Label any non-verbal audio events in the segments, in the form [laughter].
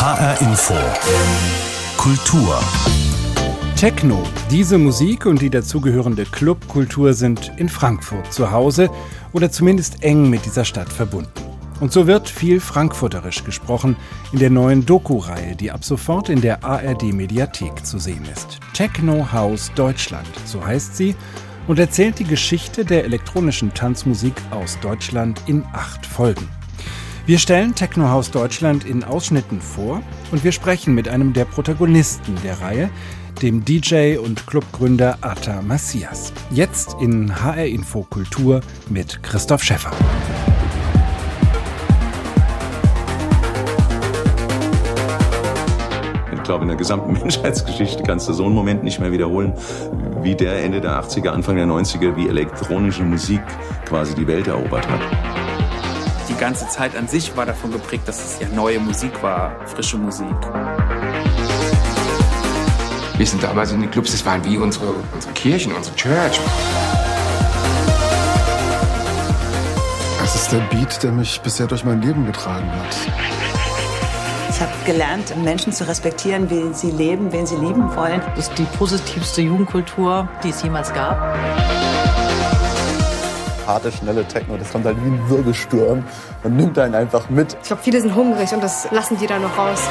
HR Info. Kultur. Techno. Diese Musik und die dazugehörende Clubkultur sind in Frankfurt zu Hause oder zumindest eng mit dieser Stadt verbunden. Und so wird viel frankfurterisch gesprochen in der neuen Doku-Reihe, die ab sofort in der ARD-Mediathek zu sehen ist. Techno House Deutschland, so heißt sie, und erzählt die Geschichte der elektronischen Tanzmusik aus Deutschland in acht Folgen. Wir stellen Techno House Deutschland in Ausschnitten vor und wir sprechen mit einem der Protagonisten der Reihe, dem DJ und Clubgründer Ata Macias. Jetzt in HR Info Kultur mit Christoph Schäffer. Ich glaube, in der gesamten [laughs] Menschheitsgeschichte kannst du so einen Moment nicht mehr wiederholen, wie der Ende der 80er, Anfang der 90er, wie elektronische Musik quasi die Welt erobert hat ganze Zeit an sich war davon geprägt, dass es ja neue Musik war, frische Musik. Wir sind damals in den Clubs, das waren wie unsere, unsere Kirchen, unsere Church. Das ist der Beat, der mich bisher durch mein Leben getragen hat. Ich habe gelernt, Menschen zu respektieren, wen sie leben, wen sie lieben wollen. Das ist die positivste Jugendkultur, die es jemals gab harte, schnelle Techno. Das kommt halt wie ein Wirbelsturm und nimmt einen einfach mit. Ich glaube, viele sind hungrig und das lassen die dann noch raus.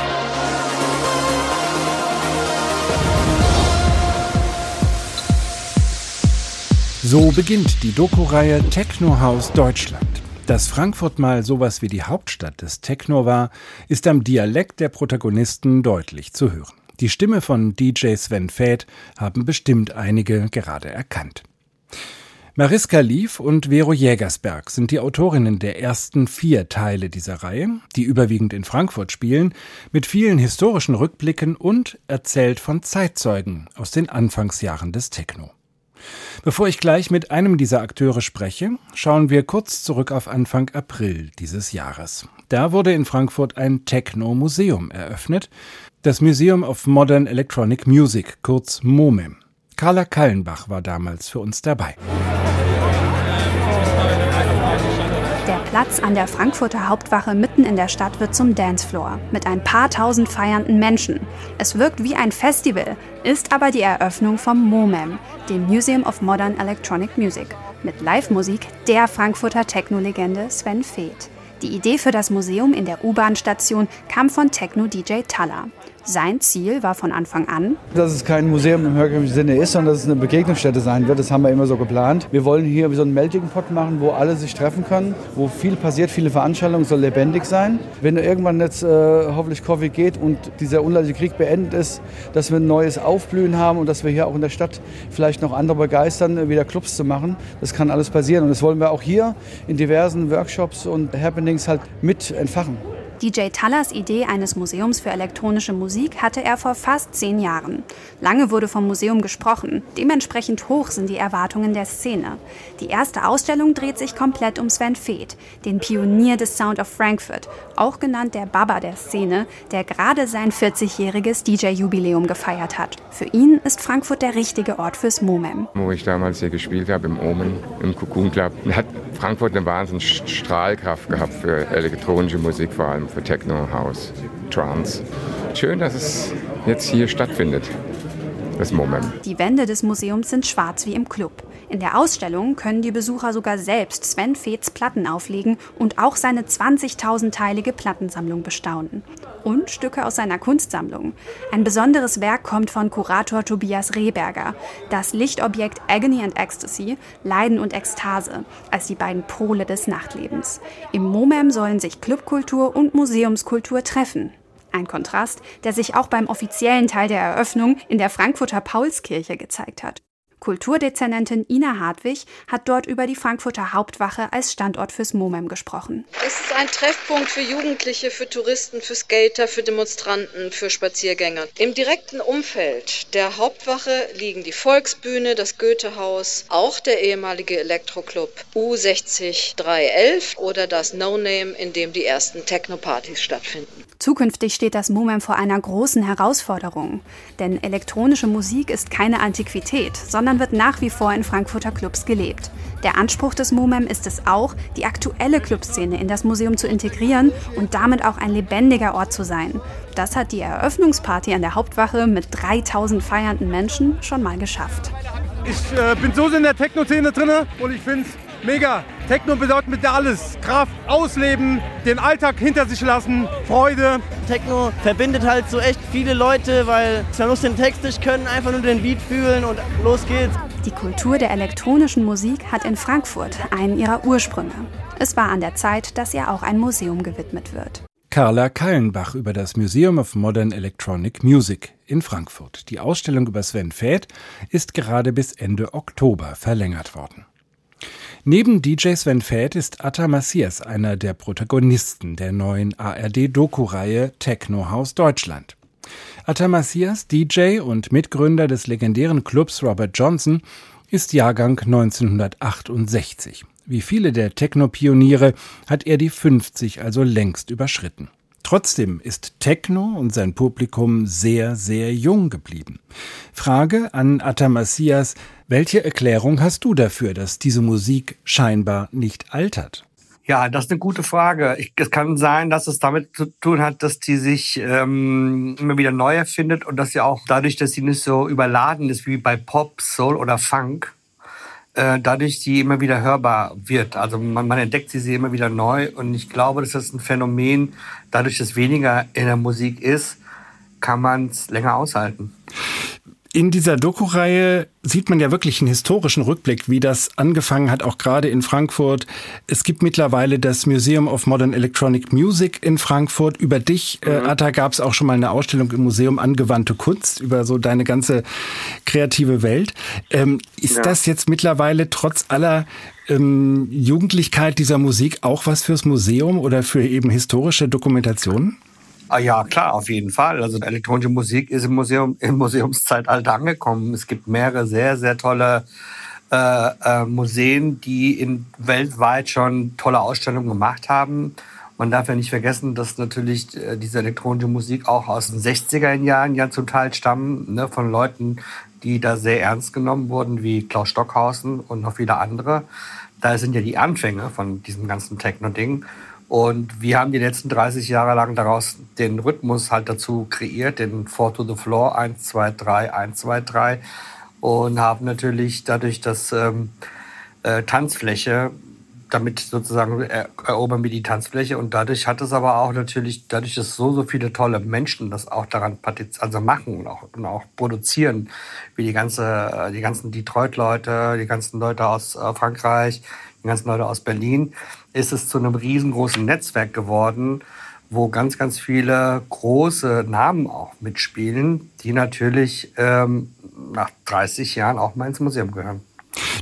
So beginnt die Doku-Reihe Techno House Deutschland. Dass Frankfurt mal sowas wie die Hauptstadt des Techno war, ist am Dialekt der Protagonisten deutlich zu hören. Die Stimme von DJ Sven Fäth haben bestimmt einige gerade erkannt. Mariska Lief und Vero Jägersberg sind die Autorinnen der ersten vier Teile dieser Reihe, die überwiegend in Frankfurt spielen, mit vielen historischen Rückblicken und erzählt von Zeitzeugen aus den Anfangsjahren des Techno. Bevor ich gleich mit einem dieser Akteure spreche, schauen wir kurz zurück auf Anfang April dieses Jahres. Da wurde in Frankfurt ein Techno-Museum eröffnet, das Museum of Modern Electronic Music, kurz MOMEM. Carla Kallenbach war damals für uns dabei. Der Platz an der Frankfurter Hauptwache mitten in der Stadt wird zum Dancefloor mit ein paar tausend feiernden Menschen. Es wirkt wie ein Festival, ist aber die Eröffnung vom MoMEM, dem Museum of Modern Electronic Music, mit Live-Musik der Frankfurter Techno-Legende Sven Feth. Die Idee für das Museum in der U-Bahn-Station kam von Techno-DJ Talla. Sein Ziel war von Anfang an, dass es kein Museum im herkömmlichen Sinne ist, sondern dass es eine Begegnungsstätte sein wird. Das haben wir immer so geplant. Wir wollen hier so einen Melting Pot machen, wo alle sich treffen können, wo viel passiert, viele Veranstaltungen, soll lebendig sein. Wenn irgendwann jetzt äh, hoffentlich Covid geht und dieser unleidliche Krieg beendet ist, dass wir ein neues Aufblühen haben und dass wir hier auch in der Stadt vielleicht noch andere begeistern, wieder Clubs zu machen. Das kann alles passieren und das wollen wir auch hier in diversen Workshops und Happenings halt mit entfachen. DJ Tallers Idee eines Museums für elektronische Musik hatte er vor fast zehn Jahren. Lange wurde vom Museum gesprochen. Dementsprechend hoch sind die Erwartungen der Szene. Die erste Ausstellung dreht sich komplett um Sven Feth, den Pionier des Sound of Frankfurt, auch genannt der Baba der Szene, der gerade sein 40-jähriges DJ-Jubiläum gefeiert hat. Für ihn ist Frankfurt der richtige Ort fürs MOMEM. Wo ich damals hier gespielt habe, im Omen, im Cocoon Club, hat Frankfurt eine wahnsinnige Strahlkraft gehabt für elektronische Musik vor allem für Techno, House, Trance. Schön, dass es jetzt hier stattfindet, das Moment. Die Wände des Museums sind schwarz wie im Club. In der Ausstellung können die Besucher sogar selbst Sven Feths Platten auflegen und auch seine 20.000-teilige Plattensammlung bestaunen. Und Stücke aus seiner Kunstsammlung. Ein besonderes Werk kommt von Kurator Tobias Rehberger. Das Lichtobjekt Agony and Ecstasy, Leiden und Ekstase, als die beiden Pole des Nachtlebens. Im MoMEM sollen sich Clubkultur und Museumskultur treffen. Ein Kontrast, der sich auch beim offiziellen Teil der Eröffnung in der Frankfurter Paulskirche gezeigt hat. Kulturdezernentin Ina Hartwig hat dort über die Frankfurter Hauptwache als Standort fürs MoMEM gesprochen. Es ist ein Treffpunkt für Jugendliche, für Touristen, für Skater, für Demonstranten, für Spaziergänger. Im direkten Umfeld der Hauptwache liegen die Volksbühne, das Goethehaus, auch der ehemalige Elektroclub U60311 oder das No Name, in dem die ersten Techno-Partys stattfinden. Zukünftig steht das MoMEM vor einer großen Herausforderung. Denn elektronische Musik ist keine Antiquität, sondern wird nach wie vor in Frankfurter Clubs gelebt. Der Anspruch des MOMEM ist es auch, die aktuelle Clubszene in das Museum zu integrieren und damit auch ein lebendiger Ort zu sein. Das hat die Eröffnungsparty an der Hauptwache mit 3000 feiernden Menschen schon mal geschafft. Ich äh, bin so in der Techno-Szene drin und ich finde es mega. Techno bedeutet mit alles. Kraft, Ausleben, den Alltag hinter sich lassen, Freude. Techno verbindet halt so echt viele Leute, weil man muss den Text nicht können, einfach nur den Beat fühlen und los geht's. Die Kultur der elektronischen Musik hat in Frankfurt einen ihrer Ursprünge. Es war an der Zeit, dass ihr auch ein Museum gewidmet wird. Carla Kallenbach über das Museum of Modern Electronic Music in Frankfurt. Die Ausstellung über Sven Feth ist gerade bis Ende Oktober verlängert worden. Neben DJ Sven Feth ist Atta Massias einer der Protagonisten der neuen ARD-Doku-Reihe Techno House Deutschland. Atta Massias, DJ und Mitgründer des legendären Clubs Robert Johnson, ist Jahrgang 1968. Wie viele der Techno-Pioniere hat er die 50 also längst überschritten. Trotzdem ist Techno und sein Publikum sehr, sehr jung geblieben. Frage an Atamassias, welche Erklärung hast du dafür, dass diese Musik scheinbar nicht altert? Ja, das ist eine gute Frage. Ich, es kann sein, dass es damit zu tun hat, dass die sich ähm, immer wieder neu erfindet und dass sie auch dadurch, dass sie nicht so überladen ist wie bei Pop, Soul oder Funk, äh, dadurch die immer wieder hörbar wird. Also man, man entdeckt sie, sie immer wieder neu und ich glaube, dass das ein Phänomen, dadurch, dass weniger in der Musik ist, kann man es länger aushalten. In dieser Doku-Reihe sieht man ja wirklich einen historischen Rückblick, wie das angefangen hat, auch gerade in Frankfurt. Es gibt mittlerweile das Museum of Modern Electronic Music in Frankfurt. Über dich, äh, mhm. äh, Atta, gab es auch schon mal eine Ausstellung im Museum Angewandte Kunst, über so deine ganze kreative Welt. Ähm, ist ja. das jetzt mittlerweile trotz aller ähm, Jugendlichkeit dieser Musik auch was fürs Museum oder für eben historische Dokumentationen? Ah ja, klar, auf jeden Fall. Also elektronische Musik ist im Museum im Museumszeitalter angekommen. Es gibt mehrere sehr, sehr tolle äh, äh, Museen, die in weltweit schon tolle Ausstellungen gemacht haben. Man darf ja nicht vergessen, dass natürlich äh, diese elektronische Musik auch aus den 60er Jahren ja zum Teil stammen, ne, von Leuten, die da sehr ernst genommen wurden, wie Klaus Stockhausen und noch viele andere. Da sind ja die Anfänge von diesem ganzen Techno-Ding. Und wir haben die letzten 30 Jahre lang daraus den Rhythmus halt dazu kreiert, den Four to the Floor, 1, 2, 3, 1, 2, 3. Und haben natürlich dadurch das ähm, äh, Tanzfläche, damit sozusagen erobern wir die Tanzfläche. Und dadurch hat es aber auch natürlich, dadurch, dass so, so viele tolle Menschen das auch daran also machen und auch, und auch produzieren, wie die, ganze, die ganzen Detroit-Leute, die ganzen Leute aus äh, Frankreich, die ganzen Leute aus Berlin, ist es zu einem riesengroßen Netzwerk geworden, wo ganz, ganz viele große Namen auch mitspielen, die natürlich ähm, nach 30 Jahren auch mal ins Museum gehören.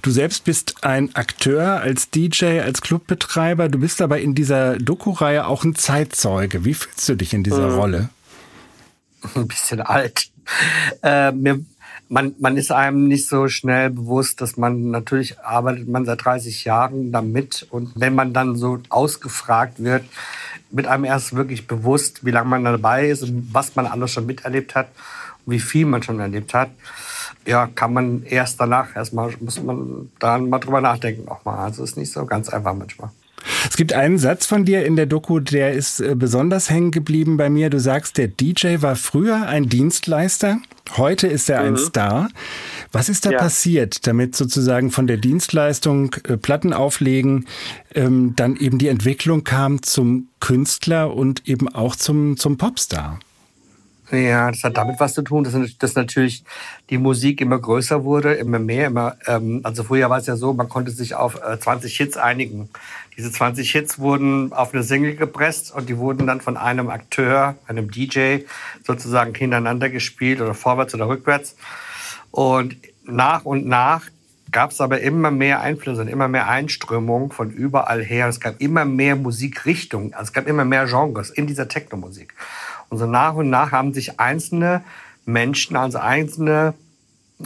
Du selbst bist ein Akteur als DJ, als Clubbetreiber. Du bist aber in dieser Doku-Reihe auch ein Zeitzeuge. Wie fühlst du dich in dieser mhm. Rolle? Ein bisschen alt. Äh, mir, man, man ist einem nicht so schnell bewusst, dass man natürlich arbeitet man seit 30 Jahren damit und wenn man dann so ausgefragt wird, wird einem erst wirklich bewusst, wie lange man dabei ist und was man alles schon miterlebt hat und wie viel man schon erlebt hat. Ja, kann man erst danach erstmal muss man dann mal drüber nachdenken nochmal. Also ist nicht so ganz einfach manchmal. Es gibt einen Satz von dir in der Doku, der ist äh, besonders hängen geblieben bei mir. Du sagst, der DJ war früher ein Dienstleister, heute ist er mhm. ein Star. Was ist da ja. passiert, damit sozusagen von der Dienstleistung äh, Platten auflegen ähm, dann eben die Entwicklung kam zum Künstler und eben auch zum, zum Popstar? Ja, das hat damit was zu tun, dass, natürlich die Musik immer größer wurde, immer mehr, immer. Ähm, also früher war es ja so, man konnte sich auf äh, 20 Hits einigen. Diese 20 Hits wurden auf eine Single gepresst und die wurden dann von einem Akteur, einem DJ sozusagen hintereinander gespielt oder vorwärts oder rückwärts. Und nach und nach gab es aber immer mehr Einflüsse und immer mehr Einströmungen von überall her. Es gab immer mehr Musikrichtungen, also es gab immer mehr Genres in dieser Techno-Musik. Und so nach und nach haben sich einzelne Menschen, also einzelne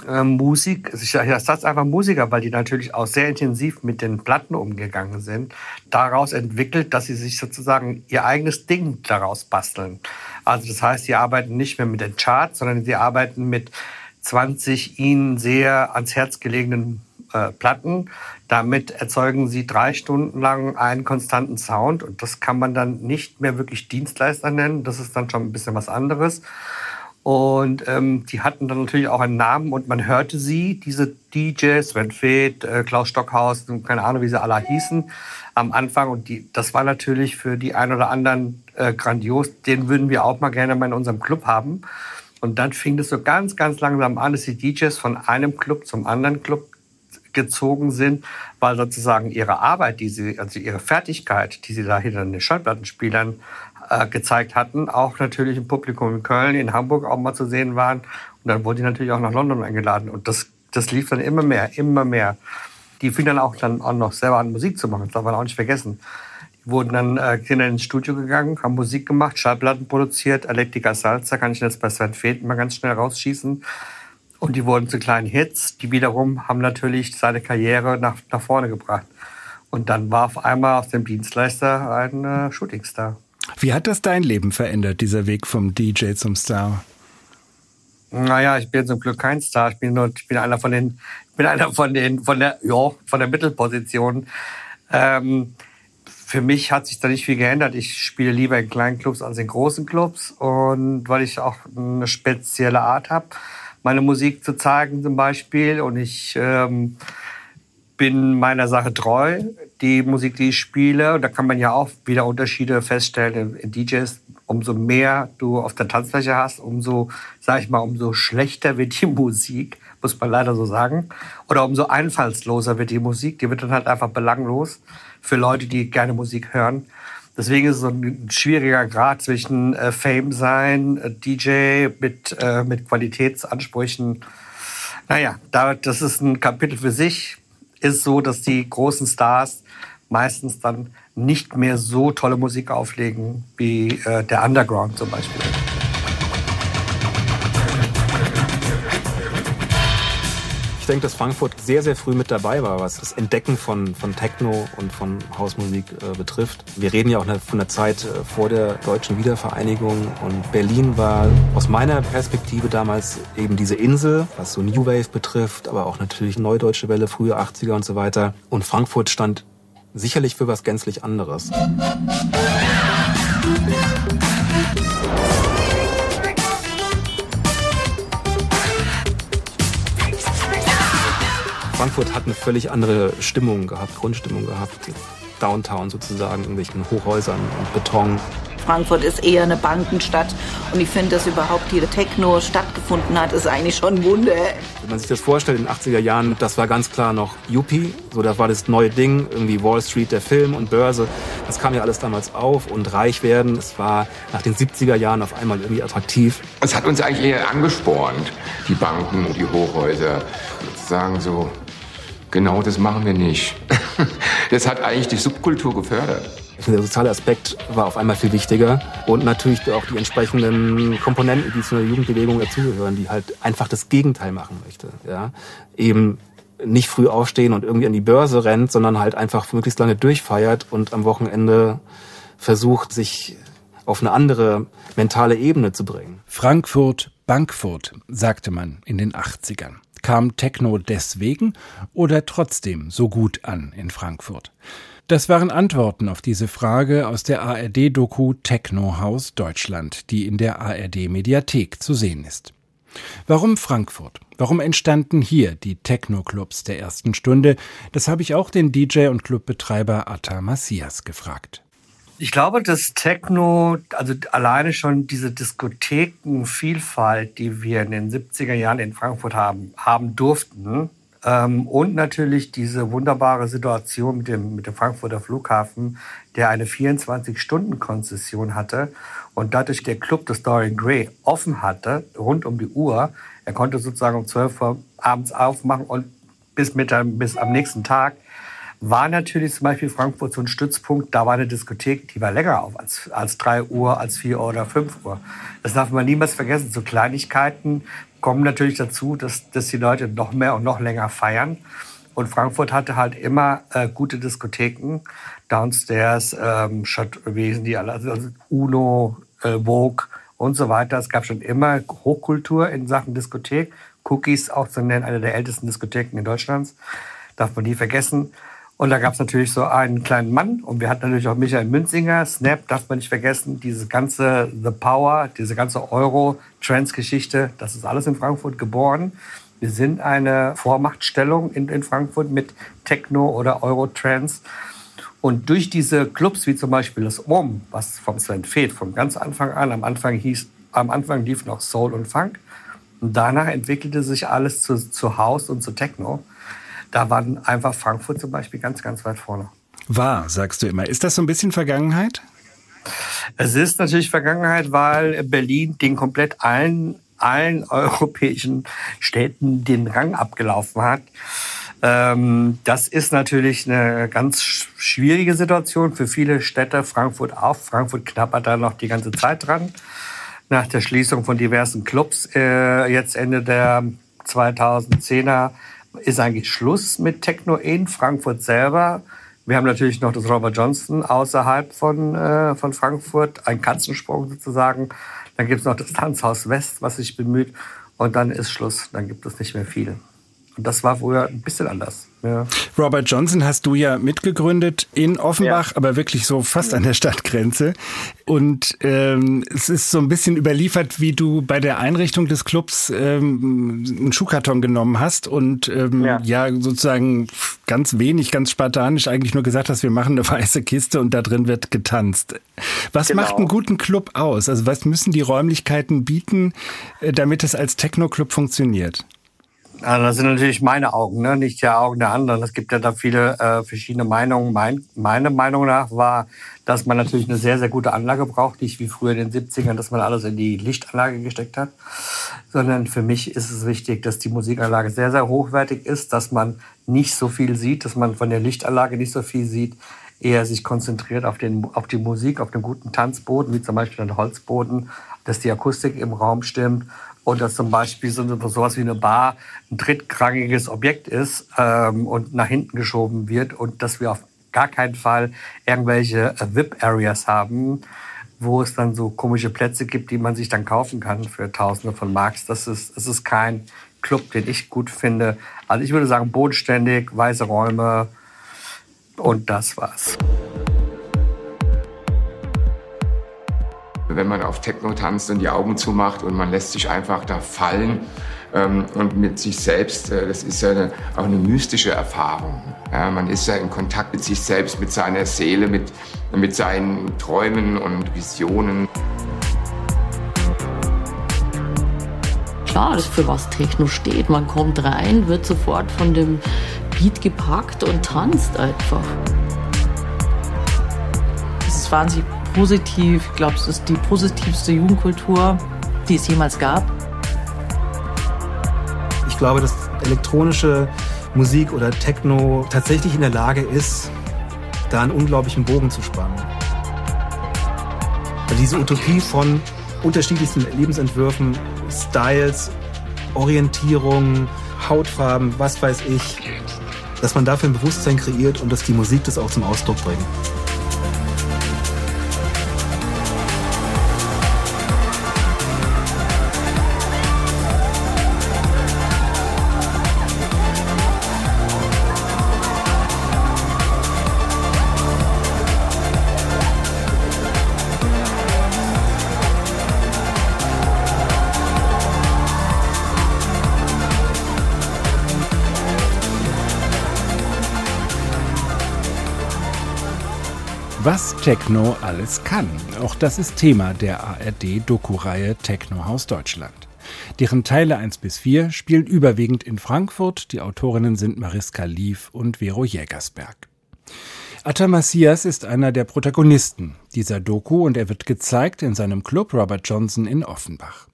äh, Musik, ich sage einfach Musiker, weil die natürlich auch sehr intensiv mit den Platten umgegangen sind, daraus entwickelt, dass sie sich sozusagen ihr eigenes Ding daraus basteln. Also das heißt, sie arbeiten nicht mehr mit den Charts, sondern sie arbeiten mit 20 ihnen sehr ans Herz gelegenen äh, Platten. Damit erzeugen sie drei Stunden lang einen konstanten Sound und das kann man dann nicht mehr wirklich Dienstleister nennen. Das ist dann schon ein bisschen was anderes. Und ähm, die hatten dann natürlich auch einen Namen und man hörte sie, diese DJs, Sven Feth, äh, Klaus Stockhaus, keine Ahnung, wie sie alle hießen, am Anfang. Und die, das war natürlich für die einen oder anderen äh, grandios. Den würden wir auch mal gerne mal in unserem Club haben. Und dann fing es so ganz, ganz langsam an, dass die DJs von einem Club zum anderen Club gezogen sind, weil sozusagen ihre Arbeit, die sie, also ihre Fertigkeit, die sie da hinter den Schallplattenspielern äh, gezeigt hatten, auch natürlich im Publikum in Köln, in Hamburg auch mal zu sehen waren. Und dann wurden die natürlich auch nach London eingeladen. Und das, das lief dann immer mehr, immer mehr. Die fingen dann auch dann auch noch selber an, Musik zu machen. Das darf man auch nicht vergessen. Die wurden dann äh, sind ins Studio gegangen, haben Musik gemacht, Schallplatten produziert. Electrica Salsa kann ich jetzt bei Sven Feth mal ganz schnell rausschießen. Und die wurden zu kleinen Hits. Die wiederum haben natürlich seine Karriere nach, nach vorne gebracht. Und dann war auf einmal aus dem Dienstleister ein äh, Shootingstar. Wie hat das dein Leben verändert, dieser Weg vom DJ zum Star? Naja, ich bin zum Glück kein Star. Ich bin nur, ich bin einer von den, bin einer von den, von der, ja, von der Mittelposition. Ähm, für mich hat sich da nicht viel geändert. Ich spiele lieber in kleinen Clubs als in großen Clubs und weil ich auch eine spezielle Art habe, meine Musik zu zeigen zum Beispiel und ich ähm, bin meiner Sache treu, die Musik, die ich spiele. Und da kann man ja auch wieder Unterschiede feststellen in, DJs. Umso mehr du auf der Tanzfläche hast, umso, sag ich mal, umso schlechter wird die [laughs] Musik, muss man leider so sagen. Oder umso einfallsloser wird die Musik. Die wird dann halt einfach belanglos für Leute, die gerne Musik hören. Deswegen ist es so ein schwieriger Grad zwischen äh, Fame sein, äh, DJ mit, äh, mit Qualitätsansprüchen. Naja, da, das ist ein Kapitel für sich ist so, dass die großen Stars meistens dann nicht mehr so tolle Musik auflegen wie äh, der Underground zum Beispiel. Denke, dass Frankfurt sehr, sehr früh mit dabei war, was das Entdecken von, von Techno und von Hausmusik äh, betrifft. Wir reden ja auch von der Zeit äh, vor der deutschen Wiedervereinigung und Berlin war aus meiner Perspektive damals eben diese Insel, was so New Wave betrifft, aber auch natürlich Neudeutsche Welle, frühe 80er und so weiter. Und Frankfurt stand sicherlich für was gänzlich anderes. Frankfurt hat eine völlig andere Stimmung gehabt, Grundstimmung gehabt. Downtown sozusagen, irgendwelchen Hochhäusern und Beton. Frankfurt ist eher eine Bankenstadt und ich finde, dass überhaupt hier Techno stattgefunden hat, ist eigentlich schon ein Wunder. Wenn man sich das vorstellt, in den 80er Jahren, das war ganz klar noch Yuppie, so das war das neue Ding, irgendwie Wall Street, der Film und Börse, das kam ja alles damals auf und reich werden, es war nach den 70er Jahren auf einmal irgendwie attraktiv. Es hat uns eigentlich eher angespornt, die Banken und die Hochhäuser, sozusagen so Genau das machen wir nicht. [laughs] Das hat eigentlich die Subkultur gefördert. Der soziale Aspekt war auf einmal viel wichtiger und natürlich auch die entsprechenden Komponenten, die zu einer Jugendbewegung dazugehören, die halt einfach das Gegenteil machen möchte. Ja? Eben nicht früh aufstehen und irgendwie an die Börse rennt, sondern halt einfach möglichst lange durchfeiert und am Wochenende versucht, sich auf eine andere mentale Ebene zu bringen. Frankfurt, Bankfurt, sagte man in den 80ern. Kam Techno deswegen oder trotzdem so gut an in Frankfurt? Das waren Antworten auf diese Frage aus der ARD-Doku Techno Haus Deutschland, die in der ARD-Mediathek zu sehen ist. Warum Frankfurt? Warum entstanden hier die Techno-Clubs der ersten Stunde? Das habe ich auch den DJ und Clubbetreiber Atta Massias gefragt. Ich glaube, dass Techno, also alleine schon diese Diskothekenvielfalt, die wir in den 70er Jahren in Frankfurt haben, haben durften, ähm, und natürlich diese wunderbare Situation mit dem, mit dem Frankfurter Flughafen, der eine 24-Stunden-Konzession hatte und dadurch der Club des Dorian Gray offen hatte, rund um die Uhr. Er konnte sozusagen um 12 Uhr abends aufmachen und bis, mit, bis am nächsten Tag war natürlich zum Beispiel Frankfurt so ein Stützpunkt. Da war eine Diskothek, die war länger auf als, als 3 Uhr, als 4 Uhr oder 5 Uhr. Das darf man niemals vergessen. So Kleinigkeiten kommen natürlich dazu, dass, dass die Leute noch mehr und noch länger feiern. Und Frankfurt hatte halt immer äh, gute Diskotheken. Downstairs, ähm, sind die alle? Also Uno, äh, Vogue und so weiter. Es gab schon immer Hochkultur in Sachen Diskothek. Cookies auch zu nennen, eine der ältesten Diskotheken in Deutschlands. Darf man nie vergessen. Und da gab es natürlich so einen kleinen Mann und wir hatten natürlich auch Michael Münzinger, Snap, darf man nicht vergessen, diese ganze The Power, diese ganze Euro-Trans-Geschichte, das ist alles in Frankfurt geboren. Wir sind eine Vormachtstellung in, in Frankfurt mit Techno oder Euro-Trans. Und durch diese Clubs wie zum Beispiel das OM, was vom Sven Feth von ganz Anfang an, am Anfang hieß, am Anfang lief noch Soul und Funk. Und danach entwickelte sich alles zu, zu House und zu Techno. Da war einfach Frankfurt zum Beispiel ganz, ganz weit vorne. War, sagst du immer. Ist das so ein bisschen Vergangenheit? Es ist natürlich Vergangenheit, weil Berlin den komplett allen, allen [laughs] europäischen Städten den Rang abgelaufen hat. Ähm, das ist natürlich eine ganz schwierige Situation für viele Städte. Frankfurt auch. Frankfurt knappert da noch die ganze Zeit dran. Nach der Schließung von diversen Clubs äh, jetzt Ende der 2010er ist eigentlich Schluss mit Techno in Frankfurt selber. Wir haben natürlich noch das Robert Johnson außerhalb von, äh, von Frankfurt, ein Katzensprung sozusagen. Dann gibt es noch das Tanzhaus West, was sich bemüht. Und dann ist Schluss, dann gibt es nicht mehr viel. Und das war früher ein bisschen anders. Ja. Robert Johnson hast du ja mitgegründet in Offenbach, ja. aber wirklich so fast an der Stadtgrenze. Und ähm, es ist so ein bisschen überliefert, wie du bei der Einrichtung des Clubs ähm, einen Schuhkarton genommen hast und ähm, ja. ja. sozusagen ganz wenig, ganz spartanisch eigentlich nur gesagt hast, wir machen eine [laughs] weiße Kiste und da drin wird getanzt. Was genau. macht einen guten Club aus? Also was müssen die Räumlichkeiten bieten, äh, damit es als Techno-Club funktioniert? Also das sind natürlich meine Augen, ne? nicht die Augen der anderen. Es gibt ja da viele äh, verschiedene Meinungen. Mein, meine Meinung nach war, dass man natürlich eine sehr, sehr gute Anlage braucht. Nicht wie früher in den 70ern, dass man alles in die Lichtanlage gesteckt hat. Sondern für mich ist es wichtig, dass die Musikanlage sehr, sehr hochwertig ist, dass man nicht so viel sieht, dass man von der Lichtanlage nicht so viel sieht, eher sich konzentriert auf, den, auf die Musik, auf den guten Tanzboden, wie zum Beispiel den Holzboden, dass die Akustik im Raum stimmt und dass zum Beispiel so sowas wie eine Bar ein drittrangiges Objekt ist ähm, und nach hinten geschoben wird und dass wir auf gar keinen Fall irgendwelche äh, VIP-Areas haben, wo es dann so komische Plätze gibt, die man sich dann kaufen kann für Tausende von Marks. Das ist, das ist kein Club, den ich gut finde. Also ich würde sagen, bodenständig, weiße Räume und das war's. Wenn man auf Techno tanzt und die Augen zumacht und man lässt sich einfach da fallen ähm, und mit sich selbst, äh, das ist ja eine, auch eine mystische Erfahrung. Ja, man ist ja in Kontakt mit sich selbst, mit seiner Seele, mit, mit seinen Träumen und Visionen. Klar, das für was Techno steht. Man kommt rein, wird sofort von dem Beat gepackt und tanzt einfach. Das ist wahnsinnig positiv. Ich glaube, es ist die positivste Jugendkultur, die es jemals gab. Ich glaube, dass elektronische Musik oder Techno tatsächlich in der Lage ist, da einen unglaublichen Bogen zu spannen. Diese Utopie von unterschiedlichsten Lebensentwürfen, Styles, Orientierung, Hautfarben, was weiß ich, dass man dafür ein Bewusstsein kreiert und dass die Musik das auch zum Ausdruck bringt. Techno alles kann. Auch das ist Thema der ARD-Doku-Reihe Techno Haus Deutschland. Deren Teile 1 bis 4 spielen überwiegend in Frankfurt. Die Autorinnen sind Mariska Lief und Vero Jägersberg. Atta Macias ist einer der Protagonisten dieser Doku und er wird gezeigt in seinem Club Robert Johnson in Offenbach.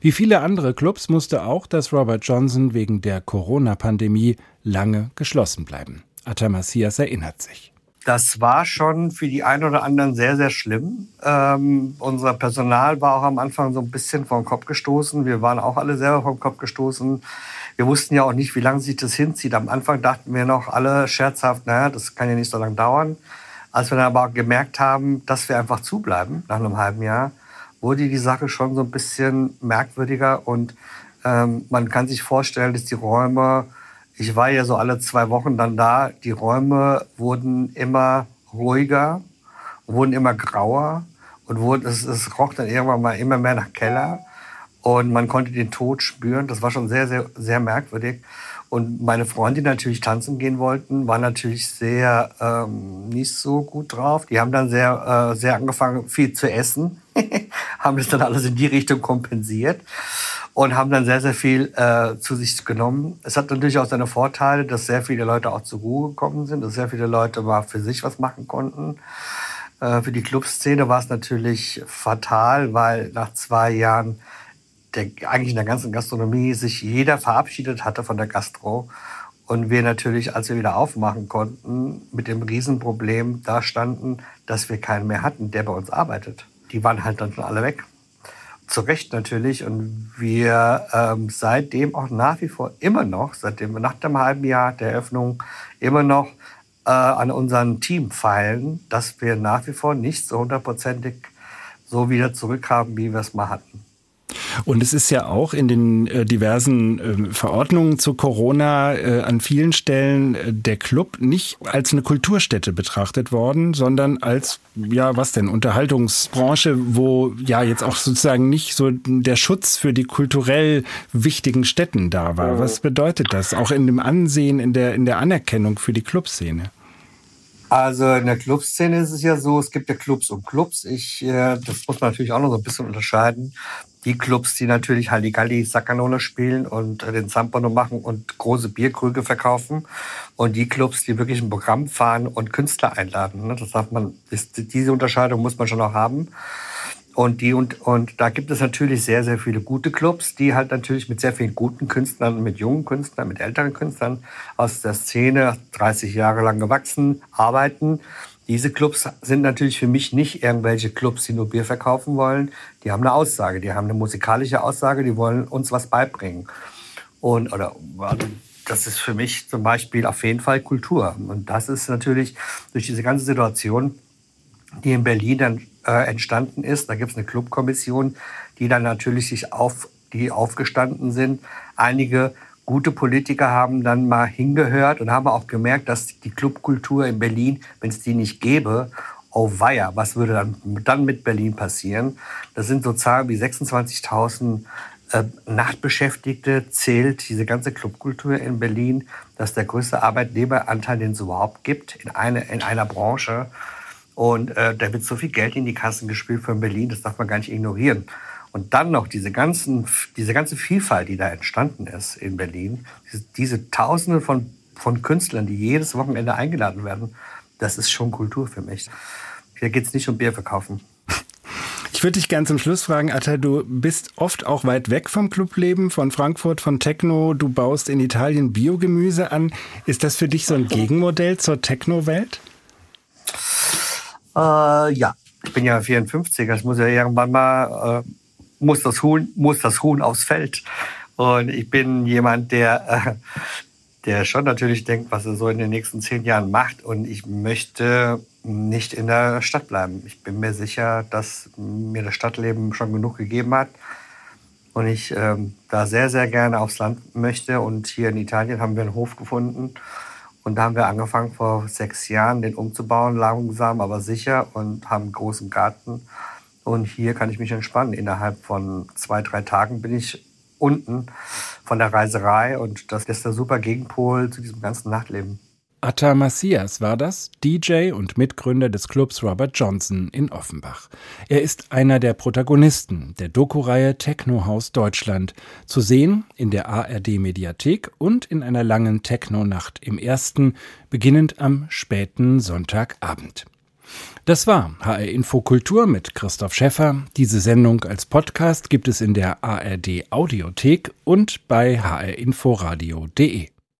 Wie viele andere Clubs musste auch das Robert Johnson wegen der Corona-Pandemie lange geschlossen bleiben. Atta Macias erinnert sich. Das war schon für die einen oder anderen sehr, sehr schlimm. Ähm, unser Personal war auch am Anfang so ein bisschen vom Kopf gestoßen. Wir waren auch alle selber vom Kopf gestoßen. Wir wussten ja auch nicht, wie lange sich das hinzieht. Am Anfang dachten wir noch alle scherzhaft, naja, das kann ja nicht so lange dauern. Als wir dann aber gemerkt haben, dass wir einfach zubleiben nach einem halben Jahr, wurde die Sache schon so ein bisschen merkwürdiger und Ähm, man kann sich vorstellen, dass die Räume, ich war ja so alle zwei Wochen dann da, die Räume wurden immer ruhiger, wurden immer grauer und wurden, es, es roch dann irgendwann mal immer mehr nach Keller und man konnte den Tod spüren. Das war schon sehr, sehr, sehr merkwürdig. Und meine Freunde, die natürlich tanzen gehen wollten, waren natürlich sehr ähm, nicht so gut drauf. Die haben dann sehr, äh, sehr angefangen, viel zu essen, [laughs] haben das dann alles in die Richtung kompensiert und haben dann sehr, sehr viel äh, zu sich genommen. Es hat natürlich auch seine Vorteile, dass sehr viele Leute auch zur Ruhe gekommen sind, dass sehr viele Leute mal für sich was machen konnten. Äh, für die Clubszene war es natürlich fatal, weil nach zwei Jahren der, eigentlich in der ganzen Gastronomie sich jeder verabschiedet hatte von der Gastro. Und wir natürlich, als wir wieder aufmachen konnten, mit dem Riesenproblem da standen, dass wir keinen mehr hatten, der bei uns arbeitet. Die waren halt dann schon alle weg. Zu Recht natürlich. Und wir ähm, seitdem auch nach wie vor immer noch, seitdem nach dem halben Jahr der Eröffnung, immer noch äh, an unserem Team feilen, dass wir nach wie vor nicht so hundertprozentig so wieder zurückhaben, wie wir es mal hatten. Und es ist ja auch in den äh, diversen äh, Verordnungen zu Corona äh, an vielen Stellen äh, der Club nicht als eine Kulturstätte betrachtet worden, sondern als, ja, was denn, Unterhaltungsbranche, wo ja jetzt auch sozusagen nicht so der Schutz für die kulturell wichtigen Städten da war. Was bedeutet das? Auch in dem Ansehen, in der, in der Anerkennung für die Clubszene? Also in der Clubszene ist es ja so, es gibt ja Clubs und Clubs. Ich, äh, das muss man natürlich auch noch so ein bisschen unterscheiden die Clubs, die natürlich Halligalli, Saccanone spielen und den Zampano machen und große Bierkrüge verkaufen. Und die Clubs, die wirklich ein Programm fahren und Künstler einladen. Ne? Das darf man, diese Unterscheidung muss man schon auch haben. Und, die, und, und da gibt es natürlich sehr, sehr viele gute Clubs, die halt natürlich mit sehr vielen guten Künstlern, mit jungen Künstlern, mit älteren Künstlern aus der Szene 30 Jahre lang gewachsen, arbeiten diese Clubs sind natürlich für mich nicht irgendwelche Clubs, die nur Bier verkaufen wollen. Die haben eine Aussage, die haben eine musikalische Aussage, die wollen uns was beibringen. Und oder also das ist für mich zum Beispiel auf jeden Fall Kultur. Und das ist natürlich durch diese ganze Situation, die in Berlin dann äh, entstanden ist. Da gibt es eine Clubkommission, die dann natürlich sich auf, die aufgestanden sind. Einige gute Politiker haben dann mal hingehört und haben auch gemerkt, dass die Clubkultur in Berlin, wenn es die nicht gäbe, oh weia, was würde dann, dann mit Berlin passieren? Das sind so Zahlen wie 26.000 äh, Nachtbeschäftigte zählt diese ganze Clubkultur in Berlin. Das ist der größte Arbeitnehmeranteil, den es überhaupt gibt in, eine, in einer Branche. Und äh, da wird so viel Geld in die Kassen gespielt von Berlin, das darf man gar nicht ignorieren. Und dann noch diese, ganzen, diese ganze Vielfalt, die da entstanden ist in Berlin, diese, diese Tausende von, von Künstlern, die jedes Wochenende eingeladen werden, das ist schon Kultur für mich. Hier geht es nicht um Bier verkaufen. Ich würde dich gerne zum Schluss fragen, Atta, du bist oft auch weit weg vom Clubleben, von Frankfurt, von Techno. Du baust in Italien Biogemüse an. Ist das für dich so ein Gegenmodell zur Techno-Welt? Äh, ja, ich bin ja 54, das muss ja irgendwann mal äh, muss das Huhn, muss das Huhn aufs Feld. Und ich bin jemand, der, äh, der schon natürlich denkt, was er so in den nächsten zehn Jahren macht. Und ich möchte nicht in der Stadt bleiben. Ich bin mir sicher, dass mir das Stadtleben schon genug gegeben hat. Und ich ähm, da sehr, sehr gerne aufs Land möchte. Und hier in Italien haben wir einen Hof gefunden. Und da haben wir angefangen vor sechs Jahren, den umzubauen, langsam, aber sicher und haben einen großen Garten. Und hier kann ich mich entspannen. Innerhalb von zwei, drei Tagen bin ich unten von der Reiserei und das ist der super Gegenpol zu diesem ganzen Nachtleben. Atta Macias war das, DJ und Mitgründer des Clubs Robert Johnson in Offenbach. Er ist einer der Protagonisten der Doku-Reihe Techno House Deutschland, zu sehen in der ARD Mediathek und in einer langen Techno-Nacht im ersten, beginnend am späten Sonntagabend. Das war HR Info Kultur mit Christoph Schäffer. Diese Sendung als Podcast gibt es in der ARD Audiothek und bei hrinforadio.de.